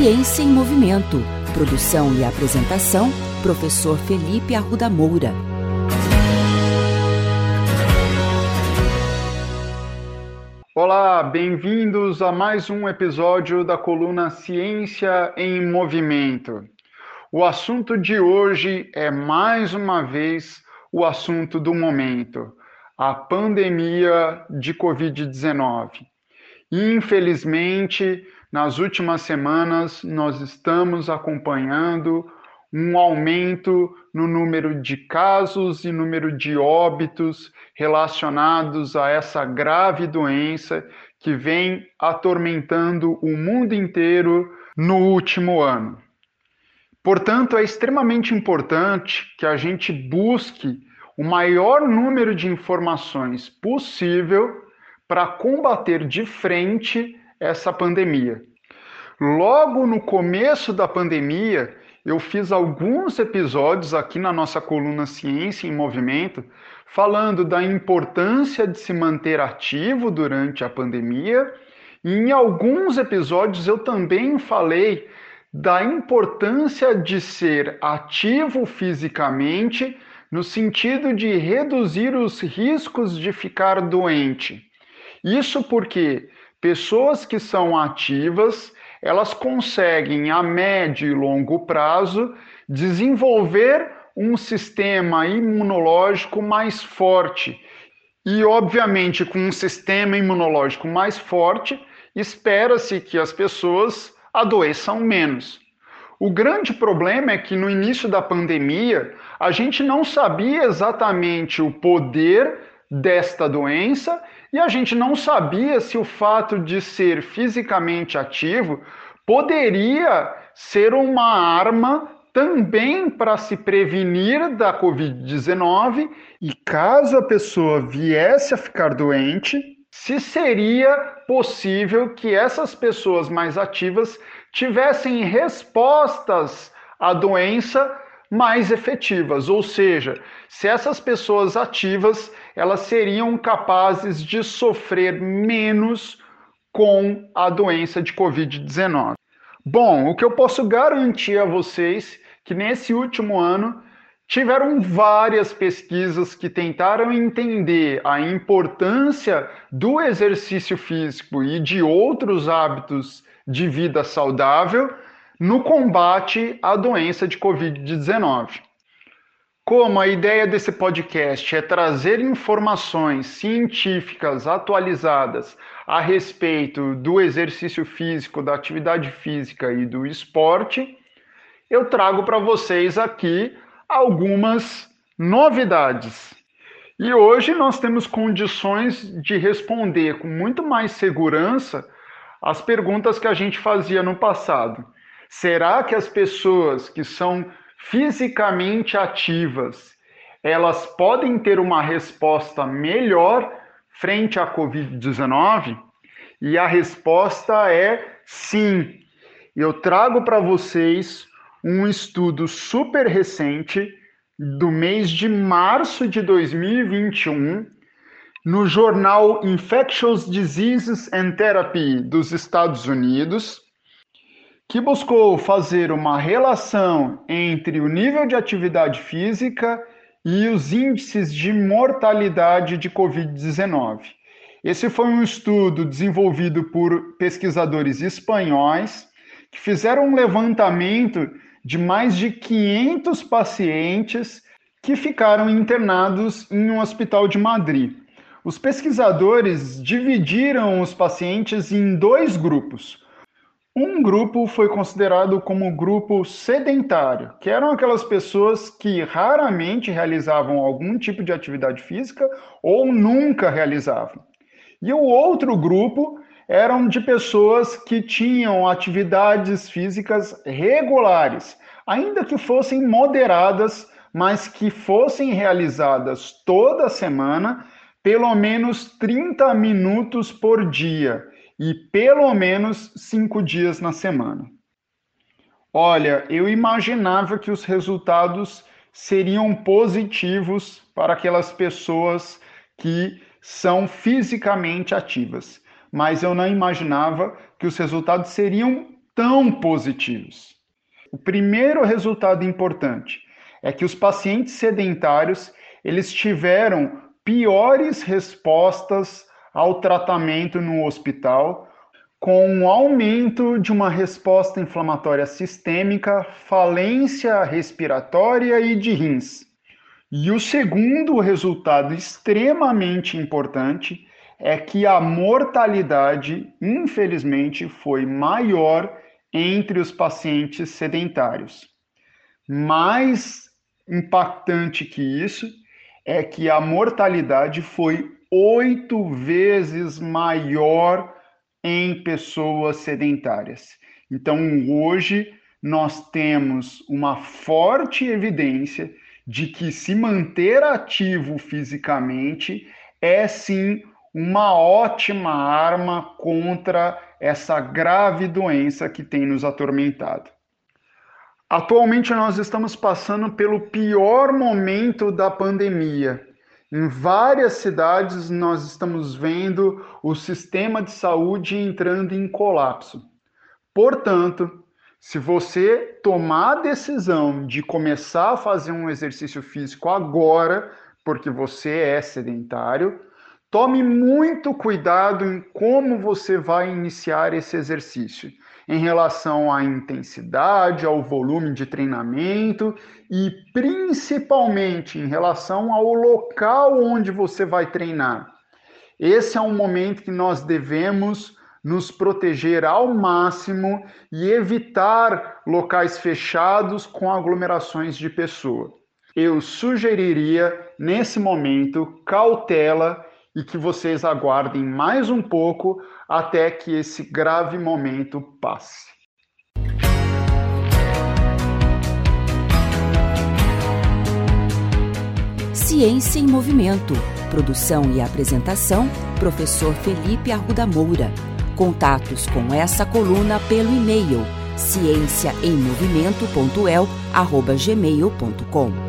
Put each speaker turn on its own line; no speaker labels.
Ciência em Movimento. Produção e apresentação, professor Felipe Arruda Moura.
Olá, bem-vindos a mais um episódio da coluna Ciência em Movimento. O assunto de hoje é mais uma vez o assunto do momento, a pandemia de Covid-19. Infelizmente, nas últimas semanas, nós estamos acompanhando um aumento no número de casos e número de óbitos relacionados a essa grave doença que vem atormentando o mundo inteiro no último ano. Portanto, é extremamente importante que a gente busque o maior número de informações possível para combater de frente essa pandemia. Logo no começo da pandemia, eu fiz alguns episódios aqui na nossa coluna Ciência em Movimento, falando da importância de se manter ativo durante a pandemia. E em alguns episódios eu também falei da importância de ser ativo fisicamente, no sentido de reduzir os riscos de ficar doente. Isso porque Pessoas que são ativas, elas conseguem a médio e longo prazo desenvolver um sistema imunológico mais forte. E, obviamente, com um sistema imunológico mais forte, espera-se que as pessoas adoeçam menos. O grande problema é que no início da pandemia, a gente não sabia exatamente o poder desta doença e a gente não sabia se o fato de ser fisicamente ativo poderia ser uma arma também para se prevenir da Covid-19 e caso a pessoa viesse a ficar doente, se seria possível que essas pessoas mais ativas tivessem respostas à doença mais efetivas, ou seja, se essas pessoas ativas elas seriam capazes de sofrer menos com a doença de Covid-19. Bom, o que eu posso garantir a vocês que nesse último ano tiveram várias pesquisas que tentaram entender a importância do exercício físico e de outros hábitos de vida saudável no combate à doença de Covid-19. Como a ideia desse podcast é trazer informações científicas atualizadas a respeito do exercício físico, da atividade física e do esporte, eu trago para vocês aqui algumas novidades. E hoje nós temos condições de responder com muito mais segurança as perguntas que a gente fazia no passado. Será que as pessoas que são fisicamente ativas, elas podem ter uma resposta melhor frente à Covid-19? E a resposta é sim. Eu trago para vocês um estudo super recente do mês de março de 2021 no jornal Infectious Diseases and Therapy dos Estados Unidos que buscou fazer uma relação entre o nível de atividade física e os índices de mortalidade de Covid-19. Esse foi um estudo desenvolvido por pesquisadores espanhóis que fizeram um levantamento de mais de 500 pacientes que ficaram internados em um hospital de Madrid. Os pesquisadores dividiram os pacientes em dois grupos. Um grupo foi considerado como grupo sedentário, que eram aquelas pessoas que raramente realizavam algum tipo de atividade física ou nunca realizavam. E o outro grupo eram de pessoas que tinham atividades físicas regulares, ainda que fossem moderadas, mas que fossem realizadas toda semana, pelo menos 30 minutos por dia e pelo menos cinco dias na semana. Olha, eu imaginava que os resultados seriam positivos para aquelas pessoas que são fisicamente ativas, mas eu não imaginava que os resultados seriam tão positivos. O primeiro resultado importante é que os pacientes sedentários eles tiveram piores respostas ao tratamento no hospital, com um aumento de uma resposta inflamatória sistêmica, falência respiratória e de rins. E o segundo resultado extremamente importante é que a mortalidade, infelizmente, foi maior entre os pacientes sedentários. Mais impactante que isso é que a mortalidade foi oito vezes maior em pessoas sedentárias. Então, hoje, nós temos uma forte evidência de que se manter ativo fisicamente é sim uma ótima arma contra essa grave doença que tem nos atormentado. Atualmente nós estamos passando pelo pior momento da pandemia. Em várias cidades nós estamos vendo o sistema de saúde entrando em colapso. Portanto, se você tomar a decisão de começar a fazer um exercício físico agora, porque você é sedentário, tome muito cuidado em como você vai iniciar esse exercício, em relação à intensidade, ao volume de treinamento e principalmente em relação ao local onde você vai treinar. Esse é um momento que nós devemos nos proteger ao máximo e evitar locais fechados com aglomerações de pessoas. Eu sugeriria, nesse momento, cautela e que vocês aguardem mais um pouco até que esse grave momento passe.
Ciência em Movimento. Produção e apresentação: Professor Felipe Arruda Moura. Contatos com essa coluna pelo e-mail ciênciaemmovimento.el@gmail.com.